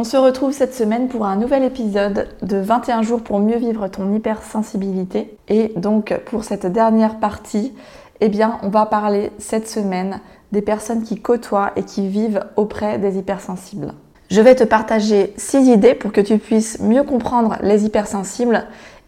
On se retrouve cette semaine pour un nouvel épisode de 21 jours pour mieux vivre ton hypersensibilité. Et donc pour cette dernière partie, eh bien on va parler cette semaine des personnes qui côtoient et qui vivent auprès des hypersensibles. Je vais te partager 6 idées pour que tu puisses mieux comprendre les hypersensibles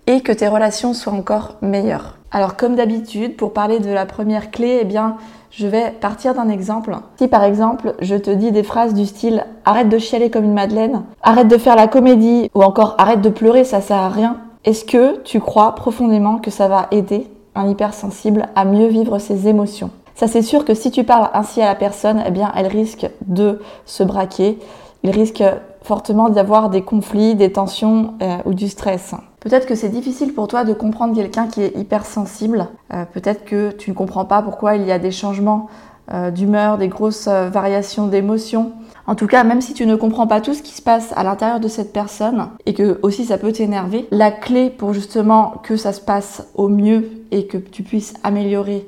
et que tes relations soient encore meilleures. Alors comme d'habitude, pour parler de la première clé, eh bien, je vais partir d'un exemple. Si par exemple, je te dis des phrases du style arrête de chialer comme une madeleine, arrête de faire la comédie ou encore arrête de pleurer, ça sert à rien. Est-ce que tu crois profondément que ça va aider un hypersensible à mieux vivre ses émotions? Ça c'est sûr que si tu parles ainsi à la personne, eh bien elle risque de se braquer, il risque fortement d'y avoir des conflits, des tensions euh, ou du stress. Peut-être que c'est difficile pour toi de comprendre quelqu'un qui est hypersensible. Euh, peut-être que tu ne comprends pas pourquoi il y a des changements euh, d'humeur, des grosses variations d'émotions. En tout cas, même si tu ne comprends pas tout ce qui se passe à l'intérieur de cette personne et que aussi ça peut t'énerver, la clé pour justement que ça se passe au mieux et que tu puisses améliorer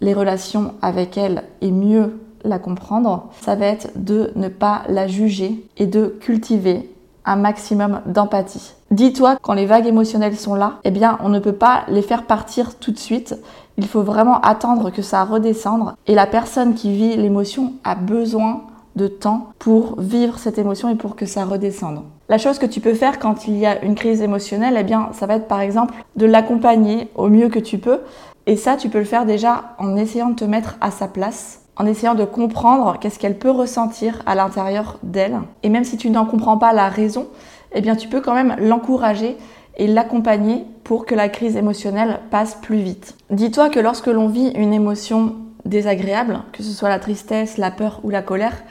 les relations avec elle et mieux la comprendre, ça va être de ne pas la juger et de cultiver un maximum d'empathie. Dis-toi, quand les vagues émotionnelles sont là, eh bien, on ne peut pas les faire partir tout de suite. Il faut vraiment attendre que ça redescende. Et la personne qui vit l'émotion a besoin de temps pour vivre cette émotion et pour que ça redescende. La chose que tu peux faire quand il y a une crise émotionnelle, eh bien, ça va être par exemple de l'accompagner au mieux que tu peux. Et ça, tu peux le faire déjà en essayant de te mettre à sa place en essayant de comprendre qu'est-ce qu'elle peut ressentir à l'intérieur d'elle. Et même si tu n'en comprends pas la raison, eh bien tu peux quand même l'encourager et l'accompagner pour que la crise émotionnelle passe plus vite. Dis-toi que lorsque l'on vit une émotion désagréable, que ce soit la tristesse, la peur ou la colère,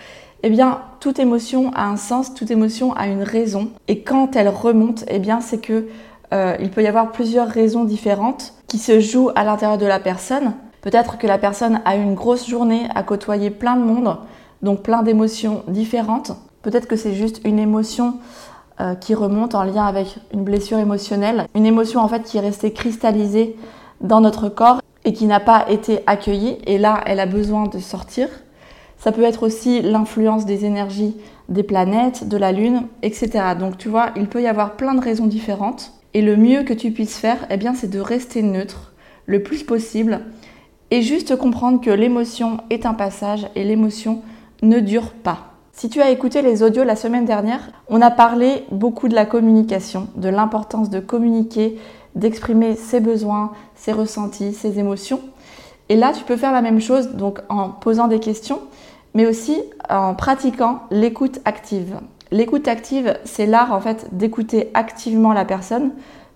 eh bien toute émotion a un sens, toute émotion a une raison. Et quand elle remonte, eh bien c'est que euh, il peut y avoir plusieurs raisons différentes qui se jouent à l'intérieur de la personne Peut-être que la personne a une grosse journée à côtoyer plein de monde, donc plein d'émotions différentes. Peut-être que c'est juste une émotion euh, qui remonte en lien avec une blessure émotionnelle, une émotion en fait qui est restée cristallisée dans notre corps et qui n'a pas été accueillie et là elle a besoin de sortir. Ça peut être aussi l'influence des énergies des planètes, de la lune, etc. Donc tu vois, il peut y avoir plein de raisons différentes et le mieux que tu puisses faire, eh bien c'est de rester neutre le plus possible et juste comprendre que l'émotion est un passage et l'émotion ne dure pas. Si tu as écouté les audios la semaine dernière, on a parlé beaucoup de la communication, de l'importance de communiquer, d'exprimer ses besoins, ses ressentis, ses émotions. Et là, tu peux faire la même chose donc en posant des questions, mais aussi en pratiquant l'écoute active. L'écoute active, c'est l'art en fait d'écouter activement la personne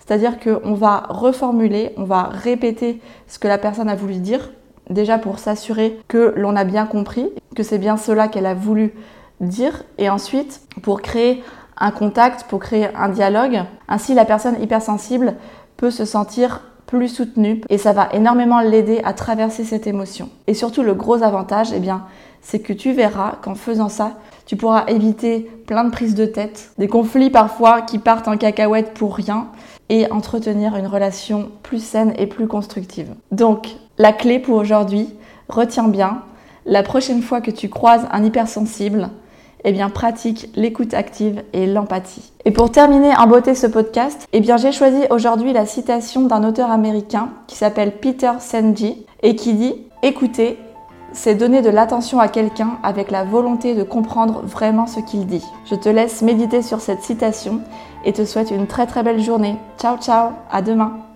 c'est-à-dire qu'on va reformuler, on va répéter ce que la personne a voulu dire, déjà pour s'assurer que l'on a bien compris, que c'est bien cela qu'elle a voulu dire, et ensuite pour créer un contact, pour créer un dialogue. Ainsi, la personne hypersensible peut se sentir plus soutenue et ça va énormément l'aider à traverser cette émotion. Et surtout, le gros avantage, eh bien, c'est que tu verras qu'en faisant ça, tu pourras éviter plein de prises de tête, des conflits parfois qui partent en cacahuète pour rien et entretenir une relation plus saine et plus constructive. Donc, la clé pour aujourd'hui, retiens bien, la prochaine fois que tu croises un hypersensible, eh bien pratique l'écoute active et l'empathie. Et pour terminer en beauté ce podcast, eh bien j'ai choisi aujourd'hui la citation d'un auteur américain qui s'appelle Peter Senji et qui dit "Écoutez, c'est donner de l'attention à quelqu'un avec la volonté de comprendre vraiment ce qu'il dit. Je te laisse méditer sur cette citation et te souhaite une très très belle journée. Ciao ciao, à demain